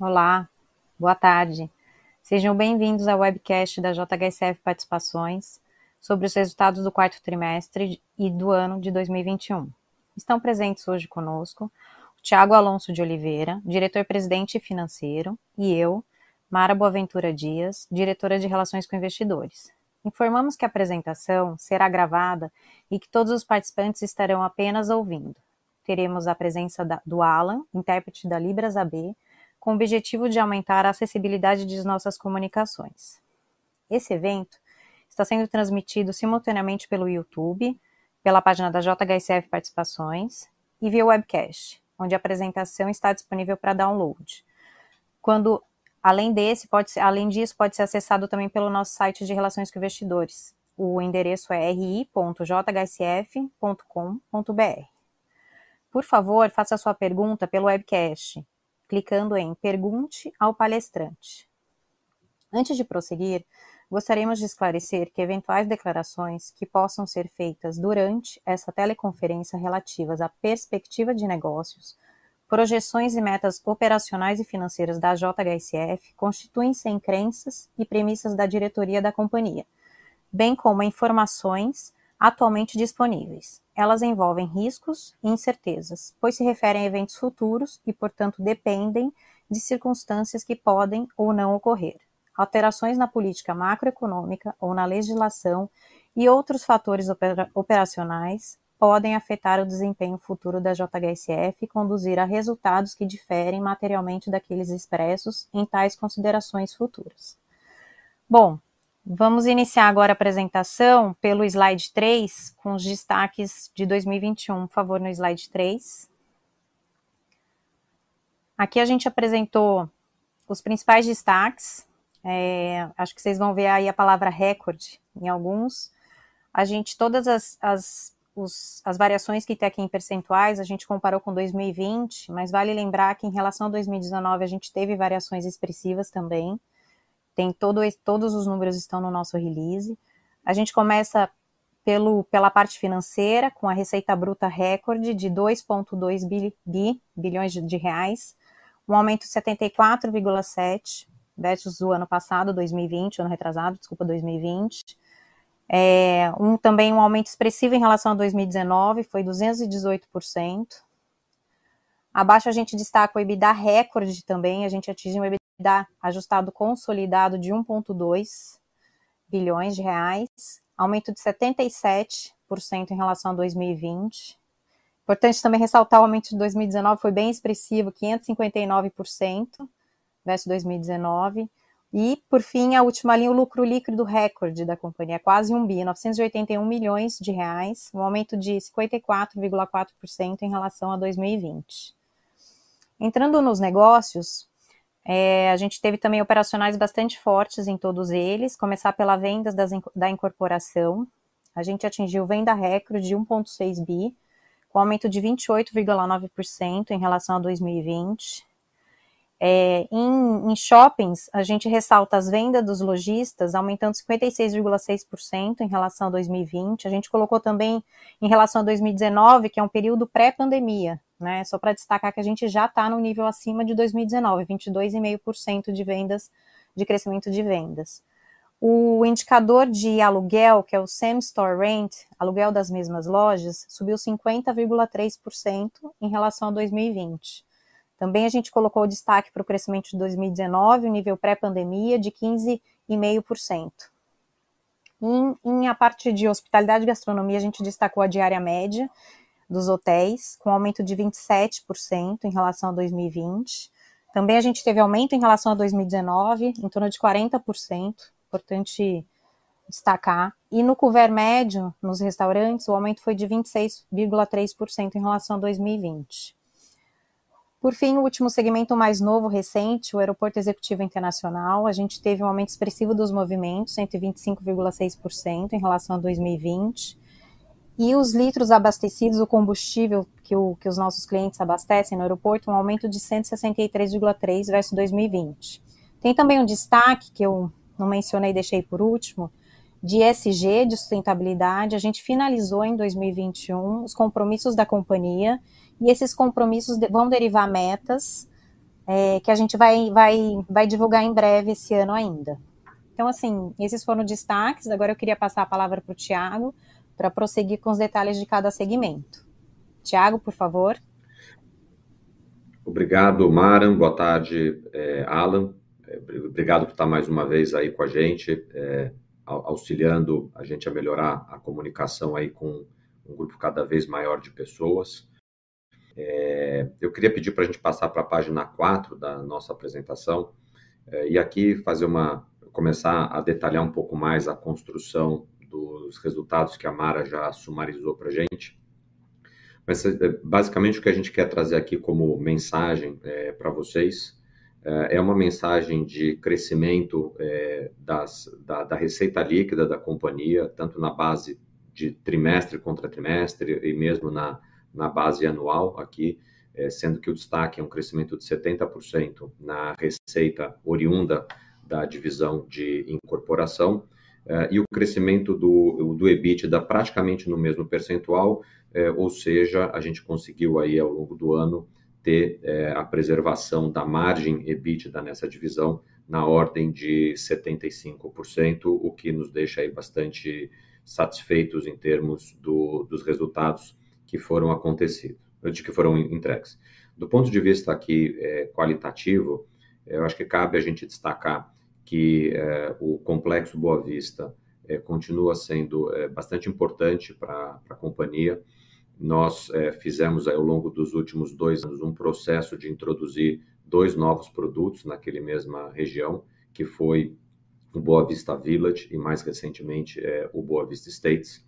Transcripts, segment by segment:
Olá, boa tarde. Sejam bem-vindos ao webcast da JHSF Participações sobre os resultados do quarto trimestre e do ano de 2021. Estão presentes hoje conosco o Tiago Alonso de Oliveira, diretor-presidente financeiro, e eu, Mara Boaventura Dias, diretora de Relações com Investidores. Informamos que a apresentação será gravada e que todos os participantes estarão apenas ouvindo. Teremos a presença da, do Alan, intérprete da Libras AB, com o objetivo de aumentar a acessibilidade de nossas comunicações. Esse evento está sendo transmitido simultaneamente pelo YouTube, pela página da JHSF Participações e via webcast, onde a apresentação está disponível para download. Quando, além desse, pode ser, além disso, pode ser acessado também pelo nosso site de relações com investidores. O endereço é ri.jhsf.com.br. Por favor, faça sua pergunta pelo webcast clicando em Pergunte ao palestrante. Antes de prosseguir, gostaríamos de esclarecer que eventuais declarações que possam ser feitas durante essa teleconferência relativas à perspectiva de negócios, projeções e metas operacionais e financeiras da JHSF constituem-se em crenças e premissas da diretoria da companhia, bem como informações atualmente disponíveis. Elas envolvem riscos e incertezas, pois se referem a eventos futuros e, portanto, dependem de circunstâncias que podem ou não ocorrer. Alterações na política macroeconômica ou na legislação e outros fatores opera operacionais podem afetar o desempenho futuro da JHSF e conduzir a resultados que diferem materialmente daqueles expressos em tais considerações futuras. Bom, Vamos iniciar agora a apresentação pelo slide 3, com os destaques de 2021. Por favor, no slide 3. Aqui a gente apresentou os principais destaques. É, acho que vocês vão ver aí a palavra recorde em alguns. A gente, todas as, as, os, as variações que tem aqui em percentuais, a gente comparou com 2020, mas vale lembrar que em relação a 2019 a gente teve variações expressivas também. Tem todo, todos os números estão no nosso release. A gente começa pelo, pela parte financeira, com a receita bruta recorde de 2,2 bi, bi, bilhões de, de reais, um aumento de 74,7 versus o ano passado, 2020, ano retrasado, desculpa, 2020. É, um, também um aumento expressivo em relação a 2019, foi 218%. Abaixo a gente destaca o EBITDA recorde também, a gente atingiu um EBITDA dá ajustado consolidado de 1,2 bilhões de reais, aumento de 77% em relação a 2020. Importante também ressaltar o aumento de 2019 foi bem expressivo, 559% versus 2019. E, por fim, a última linha, o lucro líquido recorde da companhia, quase 1 bi, 981 milhões de reais, um aumento de 54,4% em relação a 2020. Entrando nos negócios, é, a gente teve também operacionais bastante fortes em todos eles, começar pela vendas das, da incorporação. A gente atingiu venda recorde de 1,6 bi, com aumento de 28,9% em relação a 2020. É, em, em, shoppings, a gente ressalta as vendas dos lojistas aumentando 56,6% em relação a 2020. A gente colocou também em relação a 2019, que é um período pré-pandemia, né? Só para destacar que a gente já está no nível acima de 2019, 22,5% de vendas, de crescimento de vendas. O indicador de aluguel, que é o Same Store Rent, aluguel das mesmas lojas, subiu 50,3% em relação a 2020. Também a gente colocou o destaque para o crescimento de 2019, o nível pré-pandemia, de 15,5%. Em, em a parte de hospitalidade e gastronomia, a gente destacou a diária média, dos hotéis, com aumento de 27% em relação a 2020. Também a gente teve aumento em relação a 2019, em torno de 40%, importante destacar. E no couvert médio, nos restaurantes, o aumento foi de 26,3% em relação a 2020. Por fim, o último segmento mais novo, recente, o Aeroporto Executivo Internacional, a gente teve um aumento expressivo dos movimentos, 125,6% em relação a 2020. E os litros abastecidos, o combustível que, o, que os nossos clientes abastecem no aeroporto, um aumento de 163,3 versus 2020. Tem também um destaque que eu não mencionei, deixei por último, de ESG, de sustentabilidade. A gente finalizou em 2021 os compromissos da companhia e esses compromissos vão derivar metas é, que a gente vai, vai, vai divulgar em breve esse ano ainda. Então, assim, esses foram destaques. Agora eu queria passar a palavra para o Tiago para prosseguir com os detalhes de cada segmento. Tiago, por favor. Obrigado, Maran. Boa tarde, é, Alan. É, obrigado por estar mais uma vez aí com a gente, é, auxiliando a gente a melhorar a comunicação aí com um grupo cada vez maior de pessoas. Eu queria pedir para a gente passar para a página 4 da nossa apresentação e aqui fazer uma começar a detalhar um pouco mais a construção dos resultados que a Mara já sumarizou para a gente. Mas é, basicamente o que a gente quer trazer aqui como mensagem é, para vocês é, é uma mensagem de crescimento é, das, da, da, receita líquida da companhia, tanto na base de trimestre contra trimestre e mesmo na, na base anual aqui, é, sendo que o destaque é um crescimento de 70% na receita oriunda da divisão de incorporação e o crescimento do, do EBITDA praticamente no mesmo percentual, uh, ou seja, a gente conseguiu aí ao longo do ano ter uh, a preservação da margem EBITDA nessa divisão na ordem de 75%, o que nos deixa aí bastante satisfeitos em termos do, dos resultados que foram acontecidos, de que foram entregues. Do ponto de vista aqui qualitativo, eu acho que cabe a gente destacar que é, o complexo Boa Vista é, continua sendo é, bastante importante para a companhia. Nós fizemos ao longo dos últimos dois anos um processo de introduzir dois novos produtos naquele mesma região, que foi o Boa Vista Village e mais recentemente o Boa Vista States.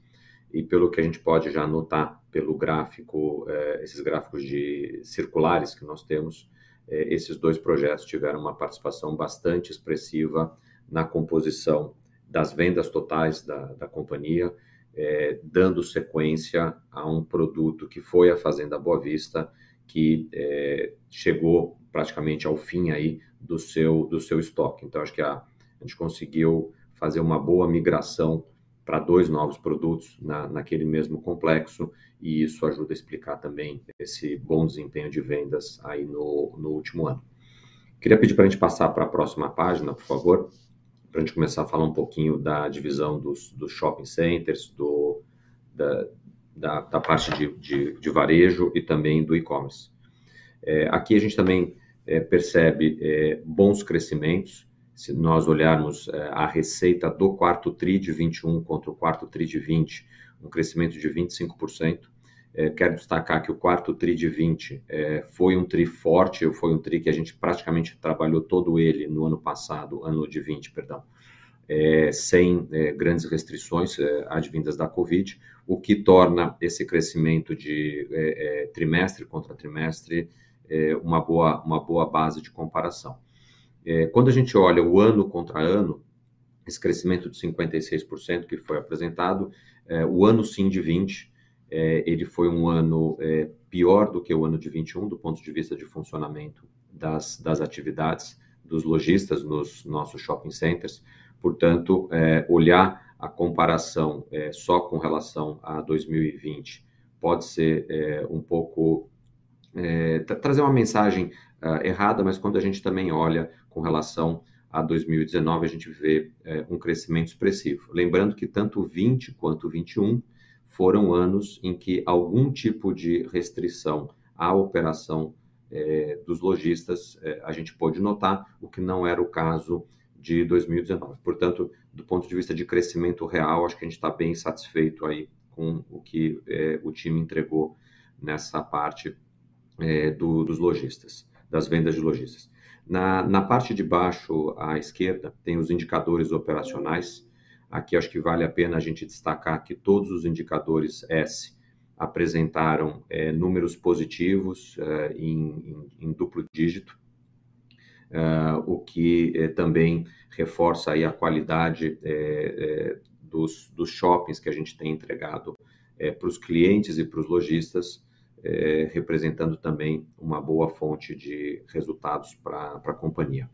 E pelo que a gente pode já notar pelo gráfico, esses gráficos de circulares que nós temos, é, esses dois projetos tiveram uma participação bastante expressiva na composição das vendas totais da, da companhia, é, dando sequência a um produto que foi a Fazenda Boa Vista, que é, chegou praticamente ao fim aí do seu, do seu estoque. Então, acho que a, a gente conseguiu fazer uma boa migração para dois novos produtos na, naquele mesmo complexo, e isso ajuda a explicar também esse bom desempenho de vendas aí no, no último ano. Queria pedir para a gente passar para a próxima página, por favor, para a gente começar a falar um pouquinho da divisão dos, dos shopping centers, do, da, da, da parte de, de, de, varejo e também do e-commerce. É, aqui a gente também é, percebe é, bons crescimentos, se nós olharmos é, a receita do quarto TRI de 21 contra o quarto TRI de 20, um crescimento de 25%. É, quero destacar que o quarto TRI de 20 é, foi um TRI forte, foi um TRI que a gente praticamente trabalhou todo ele no ano passado, ano de 20, perdão, sem grandes restrições advindas da Covid, o que torna esse crescimento de trimestre contra trimestre uma, boa, uma boa base de comparação. É, quando a gente olha o ano contra ano, esse crescimento de 56% que foi apresentado, é, o ano sim de 20, é, ele foi um ano é, pior do que o ano de 21, do ponto de vista de funcionamento das, das atividades dos lojistas nos nossos shopping centers. Portanto, é, olhar a comparação é, só com relação a 2020 pode ser um pouco trazer uma mensagem uh, errada, mas quando a gente também olha com relação a 2019, a gente vê é, um crescimento expressivo. Lembrando que tanto 20 quanto 21 foram anos em que algum tipo de restrição à operação é, dos lojistas é, a gente pôde notar, o que não era o caso de 2019. Portanto, do ponto de vista de crescimento real, acho que a gente está bem satisfeito aí com o que é, o time entregou nessa parte é, do, dos lojistas, das vendas de lojistas. Na, na parte de baixo à esquerda, tem os indicadores operacionais. Aqui acho que vale a pena a gente destacar que todos os indicadores S apresentaram é, números positivos é, em, em, em, duplo dígito, é, o que é, também reforça aí a qualidade é, é, dos, dos shoppings que a gente tem entregado para os clientes e para os lojistas, é, representando também uma boa fonte de resultados para a companhia.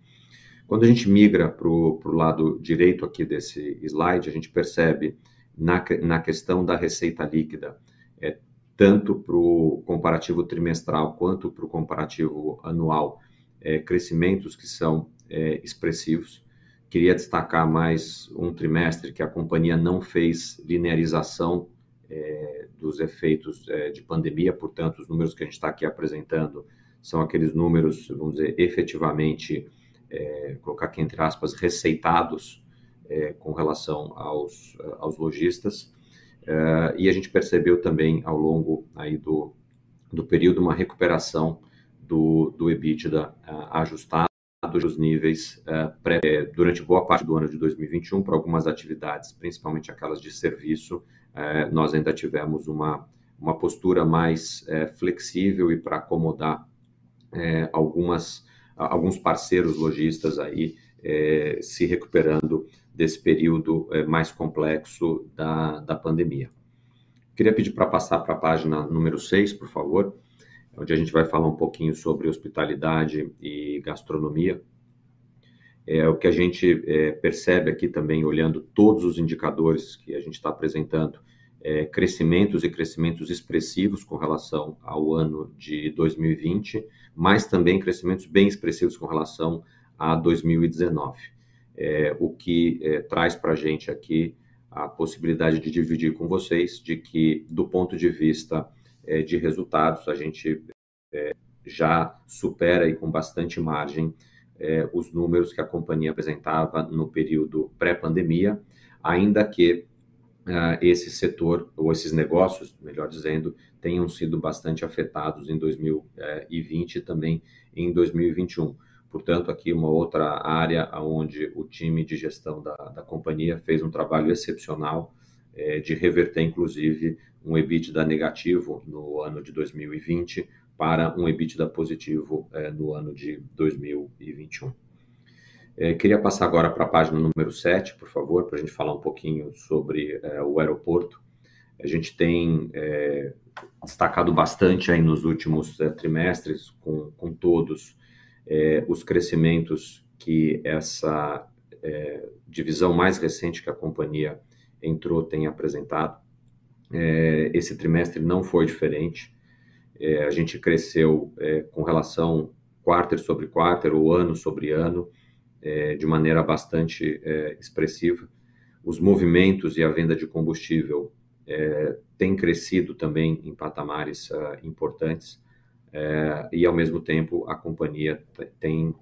Quando a gente migra para o lado direito aqui desse slide, a gente percebe na, na questão da receita líquida, é, tanto para o comparativo trimestral quanto para o comparativo anual, é, crescimentos que são é, expressivos. Queria destacar mais um trimestre que a companhia não fez linearização é, dos efeitos é, de pandemia, portanto, os números que a gente está aqui apresentando são aqueles números, vamos dizer, efetivamente, é, colocar aqui entre aspas, receitados com relação aos, aos lojistas. E a gente percebeu também ao longo aí do, do período uma recuperação do, do EBITDA ajustado dos níveis pré, durante boa parte do ano de 2021 para algumas atividades, principalmente aquelas de serviço, uh, nós ainda tivemos uma, uma postura mais flexível e para acomodar algumas, alguns parceiros lojistas aí se recuperando desse período mais complexo da, da pandemia. Queria pedir para passar para a página número 6, por favor onde a gente vai falar um pouquinho sobre hospitalidade e gastronomia. É, o que a gente é, percebe aqui também, olhando todos os indicadores que a gente está apresentando, é, crescimentos e crescimentos expressivos com relação ao ano de 2020, mas também crescimentos bem expressivos com relação a 2019. É, o que é, traz para a gente aqui a possibilidade de dividir com vocês de que, do ponto de vista é, de resultados, a gente é, já supera e com bastante margem é, os números que a companhia apresentava no período pré-pandemia, ainda que uh, esse setor, ou esses negócios, melhor dizendo, tenham sido bastante afetados em 2020 e também em 2021. Portanto, aqui uma outra área onde o time de gestão da, da companhia fez um trabalho excepcional é, de reverter, inclusive, um EBITDA negativo no ano de 2020 para um EBITDA positivo é, no ano de 2021. É, queria passar agora para a página número 7, por favor, para a gente falar um pouquinho sobre é, o aeroporto. A gente tem é, destacado bastante aí nos últimos é, trimestres, com, com todos é, os crescimentos que essa divisão mais recente que a companhia entrou tem apresentado. É, esse trimestre não foi diferente. É, a gente cresceu é, com relação quarter sobre quarter ou ano sobre ano é, de maneira bastante é, expressiva. Os movimentos e a venda de combustível é, têm crescido também em patamares uh, importantes e, ao mesmo tempo, a companhia tem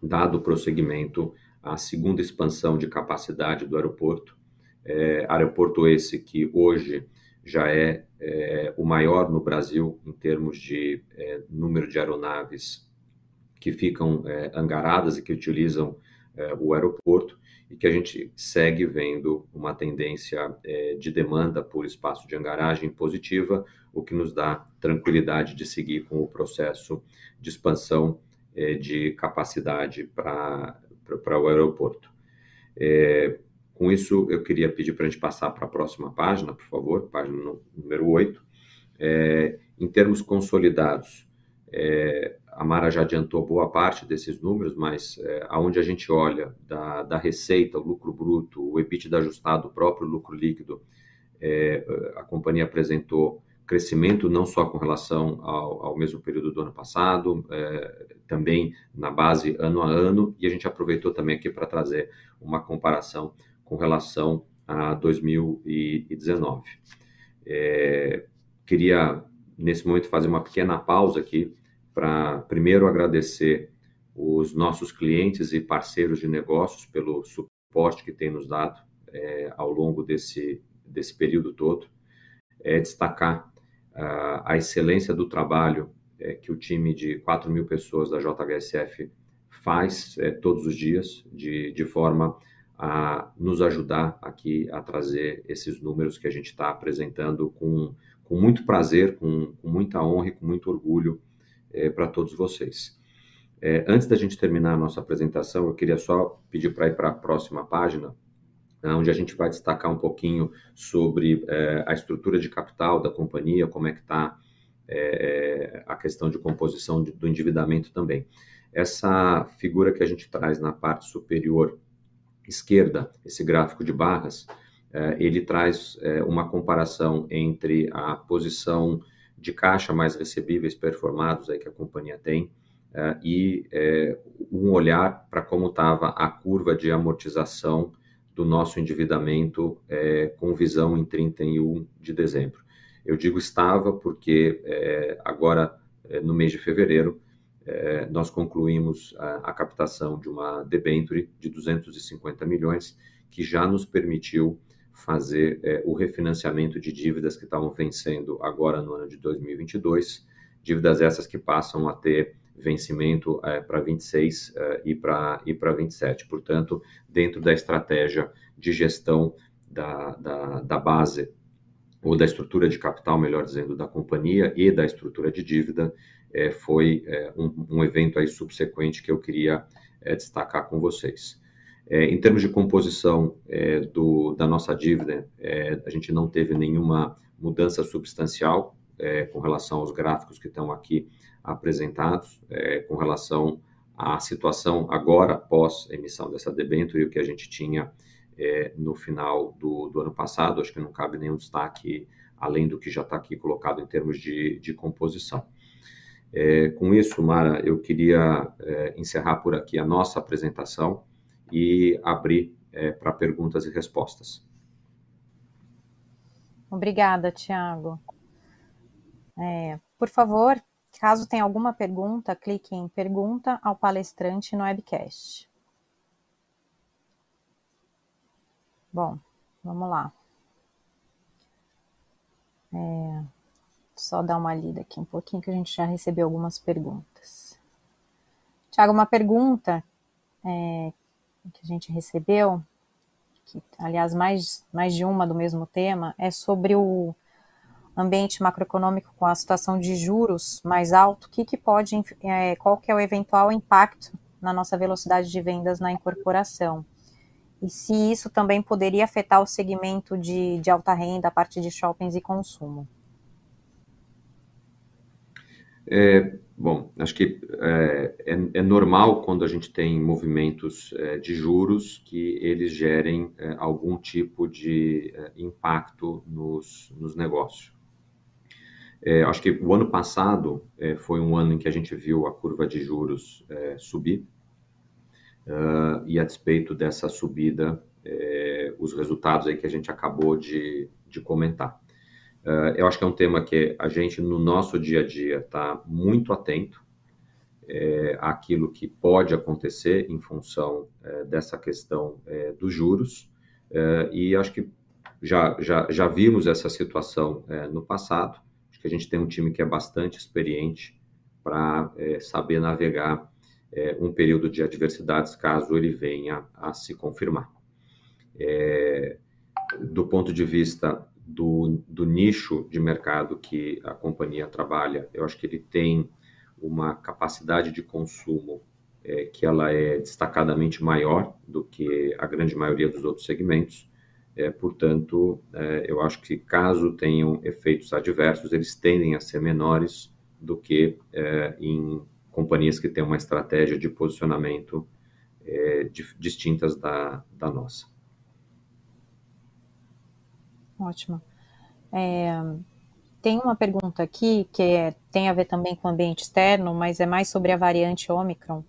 dado prosseguimento à segunda expansão de capacidade do aeroporto, é, aeroporto esse que hoje já é, é, o maior no Brasil em termos de é, número de aeronaves que ficam é, angaradas e que utilizam é, o aeroporto e que a gente segue vendo uma tendência é, de demanda por espaço de angaragem positiva, o que nos dá tranquilidade de seguir com o processo de expansão de capacidade para o aeroporto. Com isso, eu queria pedir para a gente passar para a próxima página, por favor, página número 8. É, em termos consolidados, é, a Mara já adiantou boa parte desses números, mas é, aonde a gente olha da, da receita, o lucro bruto, o EBITDA ajustado, o próprio lucro líquido, é, a companhia apresentou crescimento não só com relação ao, ao mesmo período do ano passado, é, também na base ano a ano, e a gente aproveitou também aqui para trazer uma comparação com relação a 2019. É, queria, nesse momento, fazer uma pequena pausa aqui para, primeiro, agradecer os nossos clientes e parceiros de negócios pelo suporte que têm nos dado é, ao longo desse, desse período todo. É, destacar uh, a excelência do trabalho é, que o time de 4 mil pessoas da JHSF faz é, todos os dias, de, de forma a nos ajudar aqui a trazer esses números que a gente está apresentando com, com muito prazer, com, com muita honra e com muito orgulho é, para todos vocês. É, antes da gente terminar a nossa apresentação, eu queria só pedir para ir para a próxima página, onde a gente vai destacar um pouquinho sobre é, a estrutura de capital da companhia, como é que está é, a questão de composição de, do endividamento também. Essa figura que a gente traz na parte superior esquerda, esse gráfico de barras, eh, ele traz eh, uma comparação entre a posição de caixa mais recebíveis performados aí que a companhia tem e um olhar para como estava a curva de amortização do nosso endividamento com visão em 31 de dezembro. Eu digo estava porque agora, no mês de fevereiro, nós concluímos a captação de uma debênture de 250 milhões, que já nos permitiu fazer o refinanciamento de dívidas que estavam vencendo agora no ano de 2022, dívidas essas que passam a ter vencimento para 26 e para 27. Portanto, dentro da estratégia de gestão da base ou da estrutura de capital, melhor dizendo, da companhia e da estrutura de dívida, foi um evento aí subsequente que eu queria destacar com vocês. Em termos de composição da nossa dívida, a gente não teve nenhuma mudança substancial com relação aos gráficos que estão aqui apresentados, com relação à situação agora, após a emissão dessa debênture, e o que a gente tinha no final do ano passado. Acho que não cabe nenhum destaque além do que já está aqui colocado em termos de composição. Com isso, Mara, eu queria encerrar por aqui a nossa apresentação e abrir para perguntas e respostas. Obrigada, Tiago. Por favor, caso tenha alguma pergunta, clique em Pergunta ao palestrante no webcast. Bom, vamos lá. Só dar uma lida aqui um pouquinho, que a gente já recebeu algumas perguntas. Tiago, uma pergunta que a gente recebeu, que aliás, mais de uma do mesmo tema, é sobre o ambiente macroeconômico com a situação de juros mais alto, qual que é o eventual impacto na nossa velocidade de vendas na incorporação? E se isso também poderia afetar o segmento de alta renda, a parte de shoppings e consumo. Bom, acho que é normal quando a gente tem movimentos de juros, que eles gerem algum tipo de impacto nos negócios. Acho que o ano passado foi um ano em que a gente viu a curva de juros subir, e a despeito dessa subida, os resultados aí que a gente acabou de comentar. Eu acho que é um tema que a gente, no nosso dia a dia, está muito atento àquilo que pode acontecer em função dessa questão dos juros, e acho que já vimos essa situação no passado. Acho que a gente tem um time que é bastante experiente para saber navegar um período de adversidades, caso ele venha a se confirmar. Do ponto de vista do nicho de mercado que a companhia trabalha, eu acho que ele tem uma capacidade de consumo que ela é destacadamente maior do que a grande maioria dos outros segmentos. Portanto, eu acho que caso tenham efeitos adversos, eles tendem a ser menores do que em companhias que têm uma estratégia de posicionamento distintas da nossa. Ótimo. Tem uma pergunta aqui, que tem a ver também com o ambiente externo, mas é mais sobre a variante Ômicron.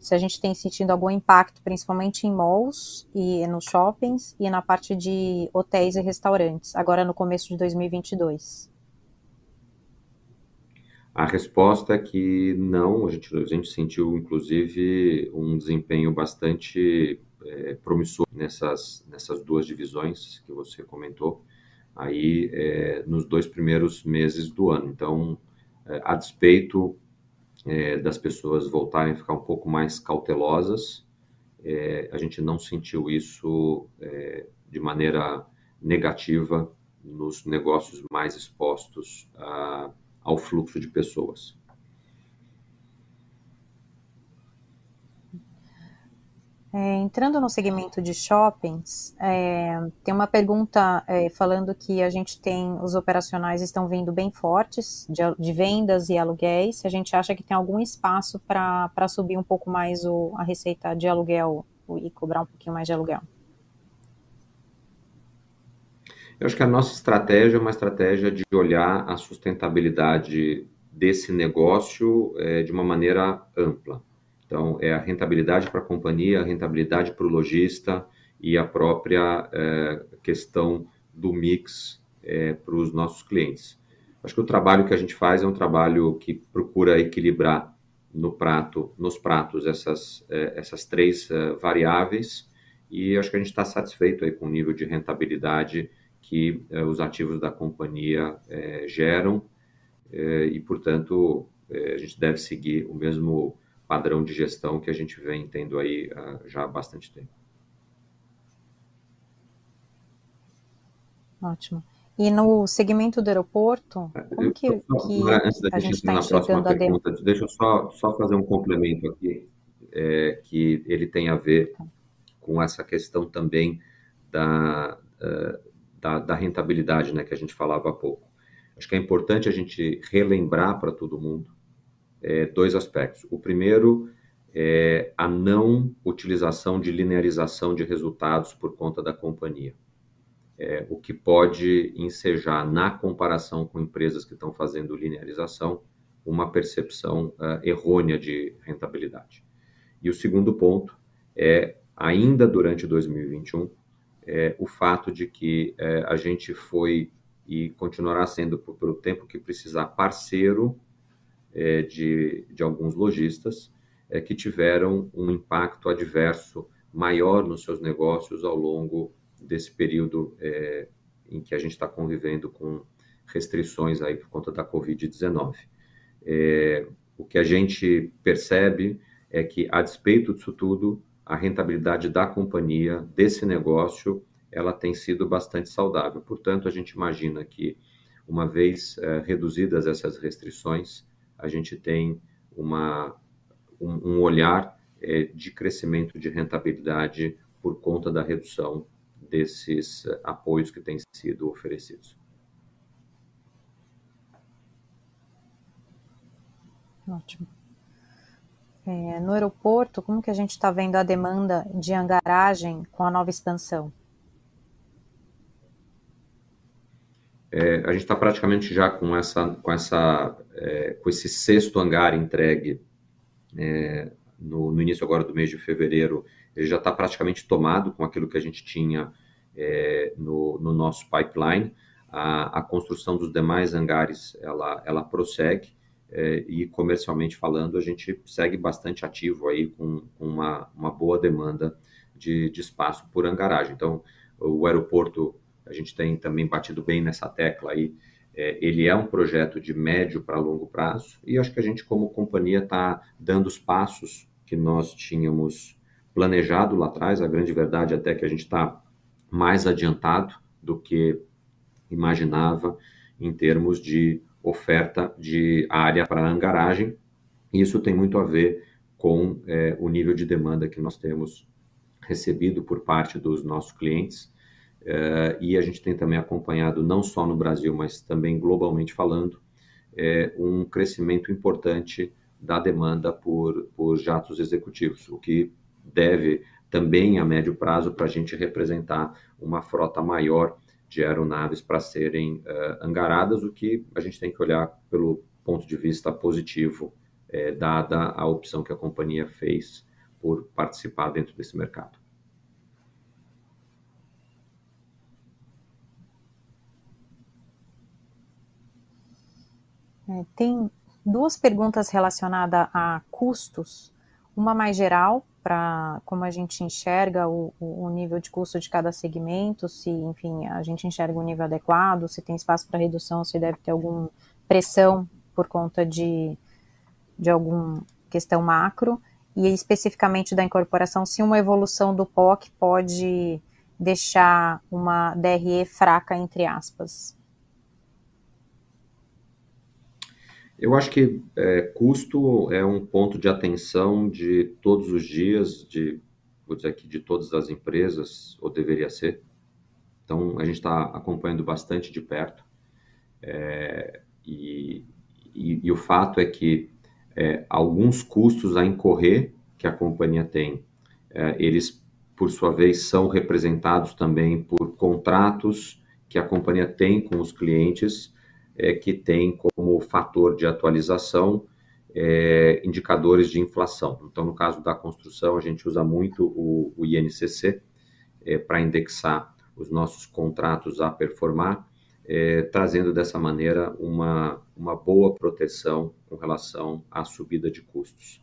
Se a gente tem sentido algum impacto, principalmente em malls e nos shoppings, e na parte de hotéis e restaurantes, agora no começo de 2022. A resposta é que não, a gente sentiu, inclusive, um desempenho bastante promissor nessas duas divisões que você comentou, aí nos dois primeiros meses do ano. Então, a despeito das pessoas voltarem a ficar um pouco mais cautelosas, a gente não sentiu isso de maneira negativa nos negócios mais expostos ao fluxo de pessoas. Entrando no segmento de shoppings, tem uma pergunta falando que a gente tem os operacionais estão vindo bem fortes, de vendas e aluguéis, a gente acha que tem algum espaço para subir um pouco mais a receita de aluguel e cobrar um pouquinho mais de aluguel? Eu acho que a nossa estratégia é uma estratégia de olhar a sustentabilidade desse negócio é, de uma maneira ampla. Então, é a rentabilidade para a companhia, a rentabilidade para o lojista e a própria é, questão do mix é, para os nossos clientes. Acho que o trabalho que a gente faz é um trabalho que procura equilibrar no prato, nos pratos essas, essas três variáveis e acho que a gente está satisfeito aí com o nível de rentabilidade que é, os ativos da companhia geram e, portanto, a gente deve seguir o mesmo padrão de gestão que a gente vem tendo aí já há bastante tempo. Ótimo. E no segmento do aeroporto, como que, só, que antes da a gente estar na próxima pergunta, deixa eu só, só fazer um complemento aqui, é, que ele tem a ver tá. com essa questão também da, da, da, rentabilidade, né, que a gente falava há pouco. Acho que é importante a gente relembrar para todo mundo é, dois aspectos. O primeiro é a não utilização de linearização de resultados por conta da companhia é, o que pode ensejar, na comparação com empresas que estão fazendo linearização, uma percepção uh, errônea de rentabilidade. E o segundo ponto é, ainda durante 2021, é, o fato de que é, a gente foi e continuará sendo, por, pelo tempo que precisar, parceiro é, de, de alguns lojistas é, que tiveram um impacto adverso maior nos seus negócios ao longo desse período é, em que a gente está convivendo com restrições aí por conta da Covid-19. É, o que a gente percebe é que, a despeito disso tudo, a rentabilidade da companhia, desse negócio, ela tem sido bastante saudável. Portanto, a gente imagina que, uma vez é, reduzidas essas restrições, a gente tem uma, um, um olhar é, de crescimento de rentabilidade por conta da redução desses eh, apoios que têm sido oferecidos. Ótimo. É, no aeroporto, como que a gente está vendo a demanda de hangaragem com a nova expansão? É, a gente está praticamente já com essa, com essa, é, com esse sexto hangar entregue é, no, no, início agora do mês de fevereiro. Ele já está praticamente tomado com aquilo que a gente tinha é, no, no, nosso pipeline. A, a, construção dos demais hangares, ela, ela prossegue é, e comercialmente falando, a gente segue bastante ativo aí com, com uma, uma boa demanda de, de espaço por hangaragem. Então, o aeroporto, a gente tem também batido bem nessa tecla aí, é, ele é um projeto de médio para longo prazo e acho que a gente, como companhia, está dando os passos que nós tínhamos planejado lá atrás. A grande verdade até que a gente está mais adiantado do que imaginava em termos de oferta de área para hangaragem. Isso tem muito a ver com é, o nível de demanda que nós temos recebido por parte dos nossos clientes. É, e a gente tem também acompanhado, não só no Brasil, mas também globalmente falando, é, um crescimento importante da demanda por, por jatos executivos, o que deve também a médio prazo para a gente representar uma frota maior de aeronaves para serem uh, angaradas, o que a gente tem que olhar pelo ponto de vista positivo, é, dada a opção que a companhia fez por participar dentro desse mercado. É, tem duas perguntas relacionadas a custos, uma mais geral para como a gente enxerga o, o, nível de custo de cada segmento, se, enfim, a gente enxerga o um nível adequado, se tem espaço para redução, se deve ter alguma pressão por conta de, de alguma questão macro, e especificamente da incorporação, se uma evolução do POC pode deixar uma DRE fraca, entre aspas. Eu acho que é, custo é um ponto de atenção de todos os dias, de, vou dizer aqui, de todas as empresas, ou deveria ser. Então, a gente está acompanhando bastante de perto. É, e, e, e, o fato é que é, alguns custos a incorrer que a companhia tem, é, eles, por sua vez, são representados também por contratos que a companhia tem com os clientes, é, que tem como fator de atualização é, indicadores de inflação. Então, no caso da construção, a gente usa muito o, o INCC é, para indexar os nossos contratos a performar, é, trazendo dessa maneira uma, uma boa proteção com relação à subida de custos.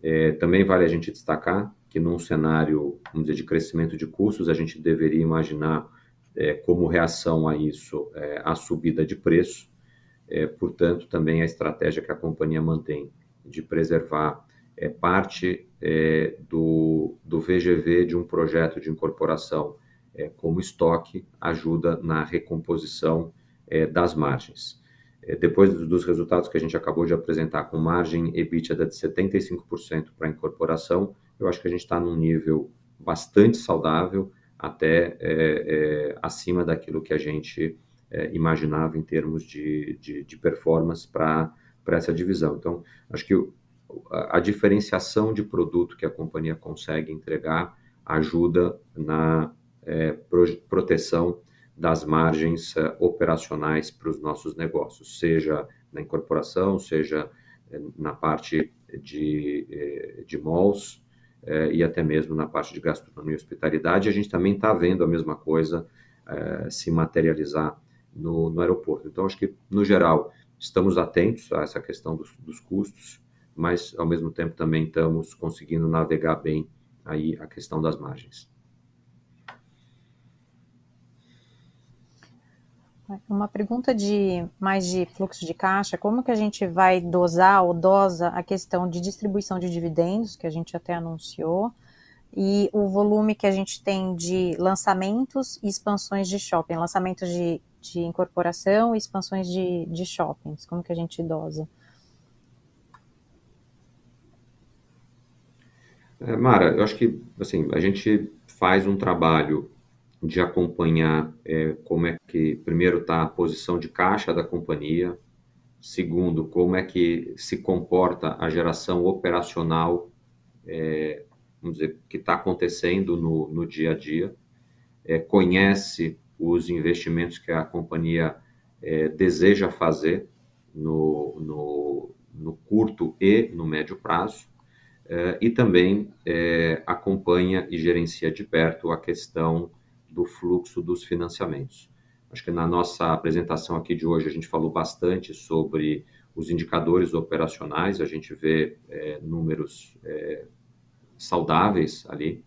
É, também vale a gente destacar que num cenário, vamos dizer, de crescimento de custos, a gente deveria imaginar é, como reação a isso é, a subida de preço, é, portanto, também a estratégia que a companhia mantém de preservar é, parte é, do, do VGV de um projeto de incorporação é, como estoque ajuda na recomposição é, das margens. Depois dos resultados que a gente acabou de apresentar, com margem EBITDA de 75% para incorporação, eu acho que a gente está num nível bastante saudável, até é, acima daquilo que a gente é, imaginava em termos de, de, de performance para essa divisão. Então, acho que a, diferenciação de produto que a companhia consegue entregar ajuda na é, pro, proteção das margens é, operacionais para os nossos negócios, seja na incorporação, seja é, na parte de, é, de malls, e até mesmo na parte de gastronomia e hospitalidade. A gente também está vendo a mesma coisa se materializar no, no aeroporto. Então, acho que, no geral, estamos atentos a essa questão dos, dos custos, mas, ao mesmo tempo, também estamos conseguindo navegar bem aí a questão das margens. Uma pergunta de mais de fluxo de caixa, como que a gente vai dosar ou dosa a questão de distribuição de dividendos, que a gente até anunciou, e o volume que a gente tem de lançamentos e expansões de shopping, lançamentos de de incorporação e expansões de, de shoppings? Como que a gente dosa? É, Mara, eu acho que assim, a gente faz um trabalho de acompanhar é, como é que, primeiro, está a posição de caixa da companhia, segundo, como é que se comporta a geração operacional, é, vamos dizer, que está acontecendo no, no dia a dia, é, conhece os investimentos que a companhia é, deseja fazer no, no, no, curto e no médio prazo, é, e também é, acompanha e gerencia de perto a questão do fluxo dos financiamentos. Acho que na nossa apresentação aqui de hoje a gente falou bastante sobre os indicadores operacionais, a gente vê é, números é, saudáveis ali,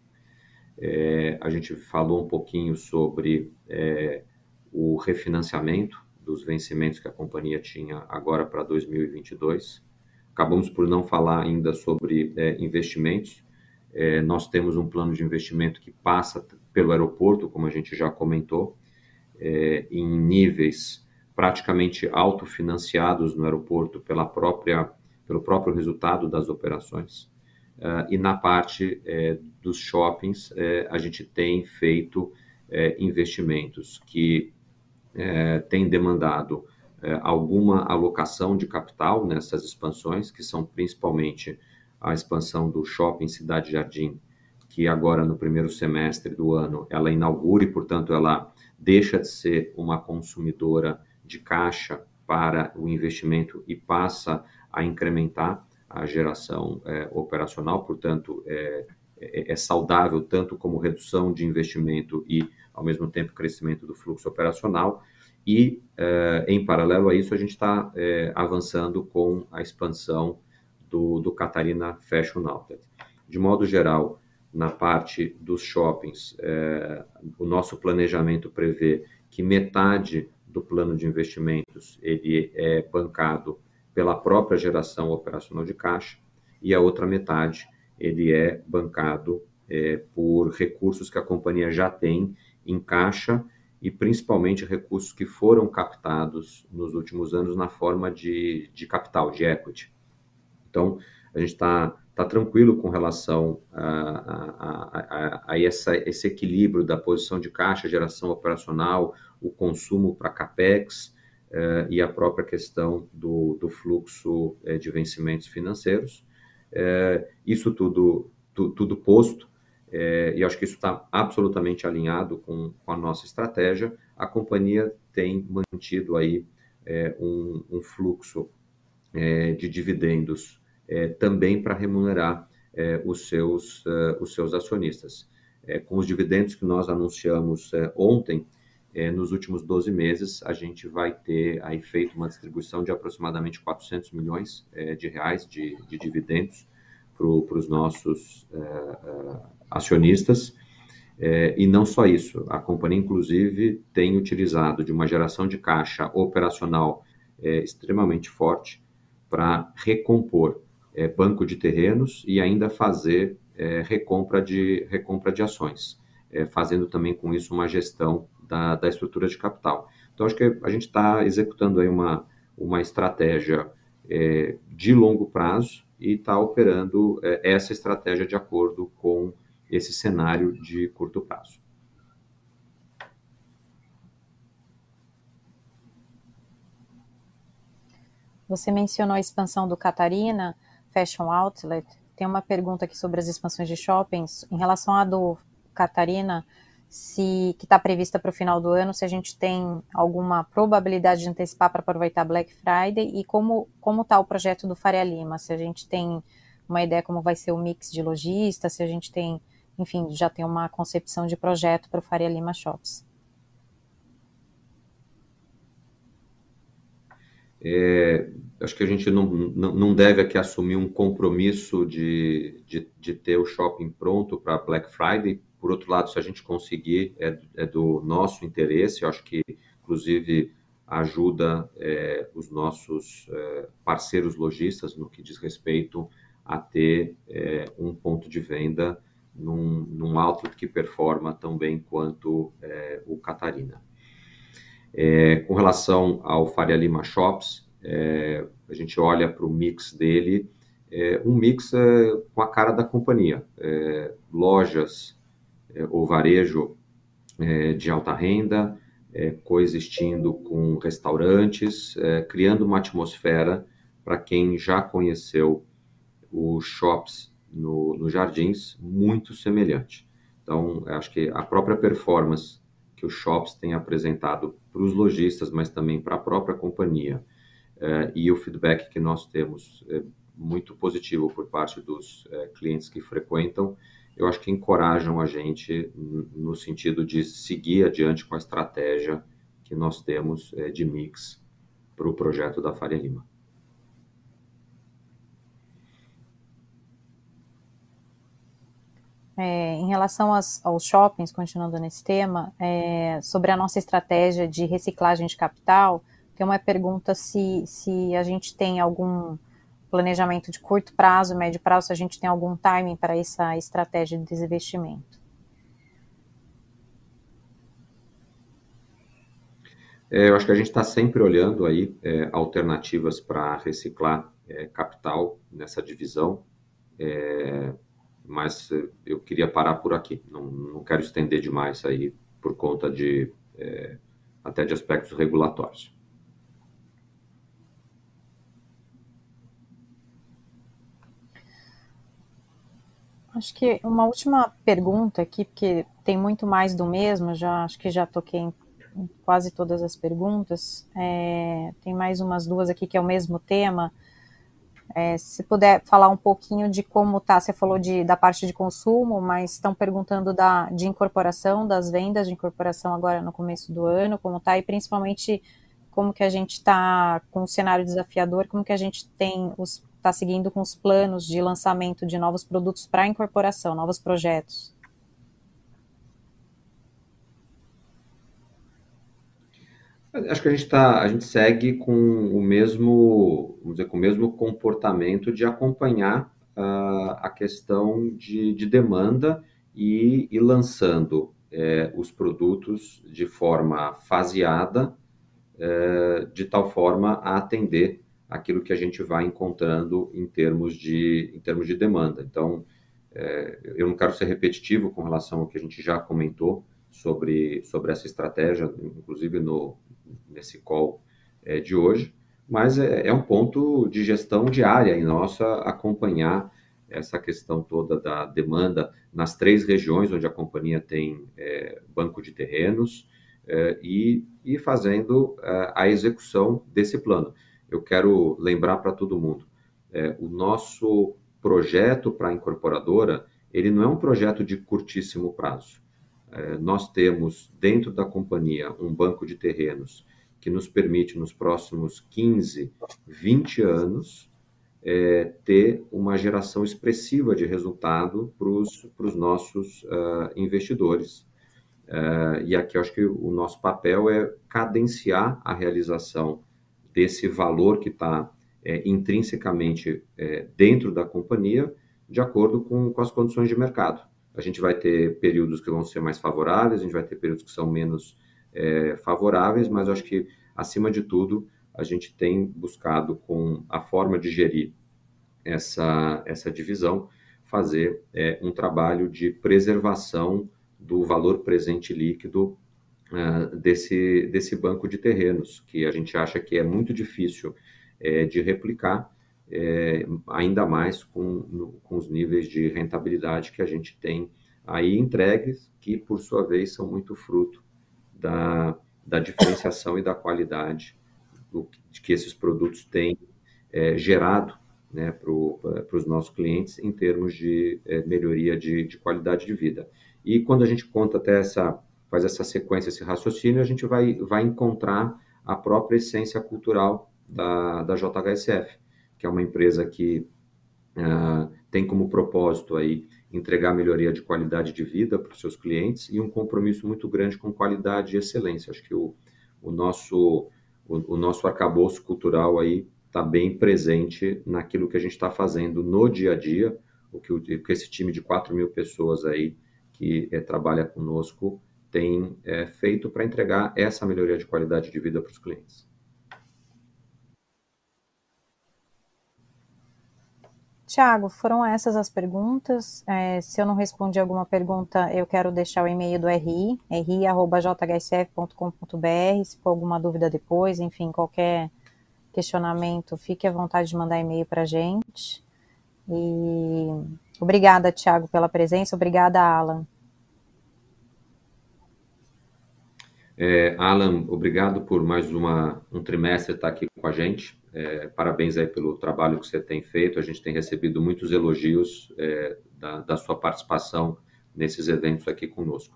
é, a gente falou um pouquinho sobre é, o refinanciamento dos vencimentos que a companhia tinha agora para 2022. Acabamos por não falar ainda sobre é, investimentos. É, nós temos um plano de investimento que passa pelo aeroporto, como a gente já comentou, é, em níveis praticamente autofinanciados no aeroporto pela própria, pelo próprio resultado das operações. Uh, e na parte é, dos shoppings, é, a gente tem feito investimentos que têm demandado alguma alocação de capital nessas expansões, que são principalmente a expansão do shopping Cidade Jardim, que agora no primeiro semestre do ano ela inaugura e, portanto, ela deixa de ser uma consumidora de caixa para o investimento e passa a incrementar a geração é, operacional, portanto, é, é, é, saudável tanto como redução de investimento e, ao mesmo tempo, crescimento do fluxo operacional. E, é, em paralelo a isso, a gente está é, avançando com a expansão do, do Catarina Fashion Outlet. De modo geral, na parte dos shoppings, é, o nosso planejamento prevê que metade do plano de investimentos ele é bancado pela própria geração operacional de caixa e a outra metade ele é bancado é, por recursos que a companhia já tem em caixa e principalmente recursos que foram captados nos últimos anos na forma de, de capital, de equity. Então, a gente está tá tranquilo com relação a, a, a, a essa, esse equilíbrio da posição de caixa, geração operacional, o consumo para CAPEX, eh, e a própria questão do, do fluxo eh, de vencimentos financeiros. Eh, isso tudo, tu, tudo posto, e acho que isso está absolutamente alinhado com, com, a nossa estratégia. A companhia tem mantido aí um, um, fluxo é, de dividendos é, também para remunerar é, os, seus, é, os seus acionistas. com os dividendos que nós anunciamos ontem, nos últimos 12 meses, a gente vai ter aí feito uma distribuição de aproximadamente 400 milhões de reais de, de dividendos para os nossos acionistas. É, e não só isso, a companhia, inclusive, tem utilizado de uma geração de caixa operacional é, extremamente forte para recompor é, banco de terrenos e ainda fazer é, recompra, de, recompra de ações, é, fazendo também com isso uma gestão da, da estrutura de capital. Então, acho que a gente está executando aí uma, uma estratégia é, de longo prazo e está operando essa estratégia de acordo com esse cenário de curto prazo. Você mencionou a expansão do Catarina Fashion Outlet. Tem uma pergunta aqui sobre as expansões de shoppings. Em relação à do Catarina, se que está prevista para o final do ano, se a gente tem alguma probabilidade de antecipar para aproveitar Black Friday e como como está o projeto do Faria Lima, se a gente tem uma ideia como vai ser o mix de lojistas, se a gente tem enfim, já tem uma concepção de projeto para o Faria Lima Shops. É, acho que a gente não, não, deve aqui assumir um compromisso de, de, de ter o shopping pronto para Black Friday. Por outro lado, se a gente conseguir, é, é do nosso interesse. Eu acho que, inclusive, ajuda é, os nossos é, parceiros lojistas no que diz respeito a ter é, um ponto de venda num, num outlet que performa tão bem quanto é, o Catarina. É, com relação ao Faria Lima Shops, é, a gente olha para o mix dele, é, um mix é, com a cara da companhia. É, lojas ou varejo de alta renda, coexistindo com restaurantes, criando uma atmosfera para quem já conheceu os shops no, no Jardins muito semelhante. Então, acho que a própria performance que os shops têm apresentado para os lojistas, mas também para a própria companhia, eh, e o feedback que nós temos é muito positivo por parte dos eh, clientes que frequentam, eu acho que encorajam a gente no sentido de seguir adiante com a estratégia que nós temos de mix para o projeto da Faria Lima. É, em relação aos, aos, shoppings, continuando nesse tema, é, sobre a nossa estratégia de reciclagem de capital, tem uma pergunta se, se a gente tem algum planejamento de curto prazo, médio prazo, se a gente tem algum timing para essa estratégia de desinvestimento. É, eu acho que a gente está sempre olhando aí é, alternativas para reciclar é, capital nessa divisão. Mas eh, eu queria parar por aqui. Não, não quero estender demais aí por conta de é, até de aspectos regulatórios. Acho que uma última pergunta aqui, porque tem muito mais do mesmo, já acho que já toquei em quase todas as perguntas. É, tem mais umas duas aqui que é o mesmo tema. É, se puder falar um pouquinho de como tá, você falou de, da parte de consumo, mas estão perguntando da, de incorporação, das vendas de incorporação agora no começo do ano, como tá, e principalmente como que a gente está com o cenário desafiador, como que a gente tem está seguindo com os planos de lançamento de novos produtos para incorporação, novos projetos. Acho que a gente tá, a gente segue com o mesmo, vamos dizer, com o mesmo comportamento de acompanhar uh, a questão de, de demanda e, e lançando é, os produtos de forma faseada, é, de tal forma a atender aquilo que a gente vai encontrando em termos de, em termos de demanda. Então, é, eu não quero ser repetitivo com relação ao que a gente já comentou sobre, sobre essa estratégia, inclusive no, nesse call é, de hoje, mas é, é, um ponto de gestão diária em nossa acompanhar essa questão toda da demanda nas três regiões onde a companhia tem é, banco de terrenos, e, e fazendo a execução desse plano. Eu quero lembrar para todo mundo, o nosso projeto para a incorporadora, ele não é um projeto de curtíssimo prazo. Nós temos dentro da companhia um banco de terrenos que nos permite, nos próximos 15, 20 anos, é, ter uma geração expressiva de resultado para os nossos uh, investidores. Uh, e aqui acho que o nosso papel é cadenciar a realização desse valor que está é, intrinsecamente é, dentro da companhia, de acordo com, com as condições de mercado. A gente vai ter períodos que vão ser mais favoráveis, a gente vai ter períodos que são menos é, favoráveis, mas eu acho que, acima de tudo, a gente tem buscado, com a forma de gerir essa, essa divisão, fazer é, um trabalho de preservação do valor presente líquido uh, desse, desse banco de terrenos, que a gente acha que é muito difícil é, de replicar, é, ainda mais com, no, com os níveis de rentabilidade que a gente tem aí entregues, que por sua vez são muito fruto da, da diferenciação e da qualidade do, que esses produtos têm é, gerado né, para os nossos clientes em termos de é, melhoria de, de, qualidade de vida. E quando a gente conta até essa, faz essa sequência, esse raciocínio, a gente vai, vai encontrar a própria essência cultural da, da JHSF, que é uma empresa que uh, tem como propósito aí entregar melhoria de qualidade de vida para os seus clientes e um compromisso muito grande com qualidade e excelência. Acho que o, o nosso o, o nosso arcabouço cultural aí está bem presente naquilo que a gente está fazendo no dia a dia, o que, o que esse time de 4 mil pessoas aí que é, trabalha conosco tem é, feito para entregar essa melhoria de qualidade de vida para os clientes. Tiago, foram essas as perguntas. É, se eu não respondi alguma pergunta, eu quero deixar o e-mail do RI, ri.jhsf.com.br. Se for alguma dúvida depois, enfim, qualquer questionamento, fique à vontade de mandar e-mail para a gente. E obrigada, Tiago, pela presença. Obrigada, Alan. É, Alan, obrigado por mais uma, um trimestre estar aqui com a gente. É, parabéns aí pelo trabalho que você tem feito. A gente tem recebido muitos elogios é, da, da, sua participação nesses eventos aqui conosco.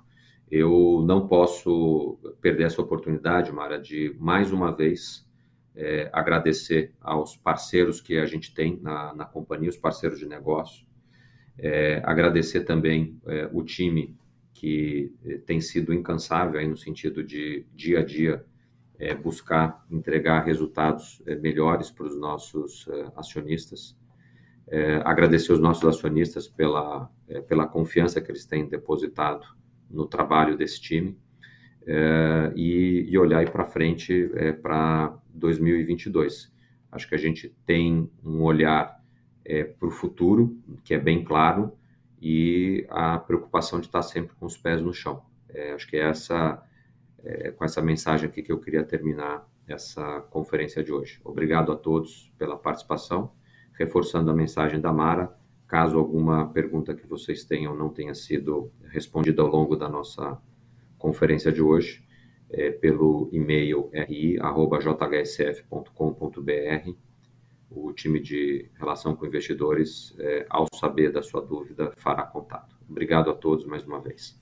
Eu não posso perder essa oportunidade, Mara, de mais uma vez é, agradecer aos parceiros que a gente tem na, na companhia, os parceiros de negócio. É, agradecer também é, o time que tem sido incansável aí no sentido de dia a dia é, buscar entregar resultados é, melhores para os nossos é, acionistas. Agradecer os nossos acionistas pela, pela confiança que eles têm depositado no trabalho desse time e, e, olhar para frente para 2022. Acho que a gente tem um olhar para o futuro, que é bem claro, e a preocupação de estar sempre com os pés no chão. acho que essa é, com essa mensagem aqui que eu queria terminar essa conferência de hoje. Obrigado a todos pela participação, reforçando a mensagem da Mara. Caso alguma pergunta que vocês tenham não tenha sido respondida ao longo da nossa conferência de hoje, é, pelo e-mail ri@jhsf.com.br. O time de relação com investidores, é, ao saber da sua dúvida, fará contato. Obrigado a todos mais uma vez.